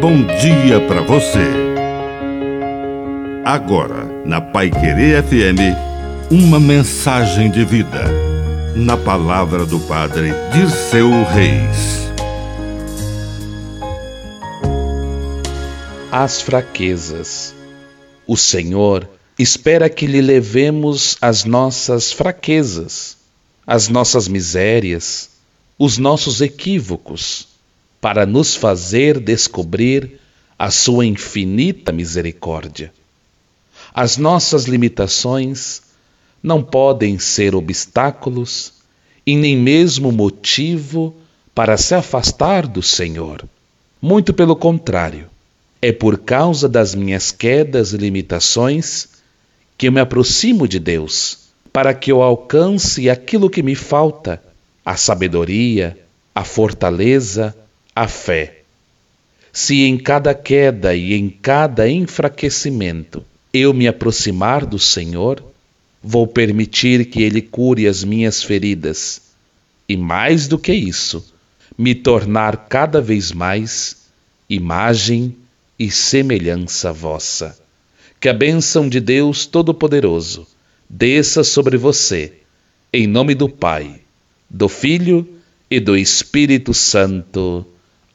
bom dia para você. Agora, na Pai Querer FM, uma mensagem de vida. Na palavra do Padre Dirceu Reis. As fraquezas. O Senhor espera que lhe levemos as nossas fraquezas, as nossas misérias, os nossos equívocos para nos fazer descobrir a sua infinita misericórdia. As nossas limitações não podem ser obstáculos e nem mesmo motivo para se afastar do Senhor. Muito pelo contrário, é por causa das minhas quedas e limitações que eu me aproximo de Deus, para que eu alcance aquilo que me falta: a sabedoria, a fortaleza, a fé. Se em cada queda e em cada enfraquecimento eu me aproximar do Senhor, vou permitir que Ele cure as minhas feridas e, mais do que isso, me tornar cada vez mais imagem e semelhança vossa. Que a bênção de Deus Todo-Poderoso desça sobre você, em nome do Pai, do Filho e do Espírito Santo.